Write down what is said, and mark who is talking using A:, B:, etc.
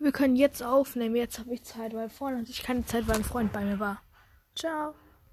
A: Wir können jetzt aufnehmen. Jetzt habe ich Zeit, weil vorhin hatte ich keine Zeit, weil ein Freund bei mir war. Ciao.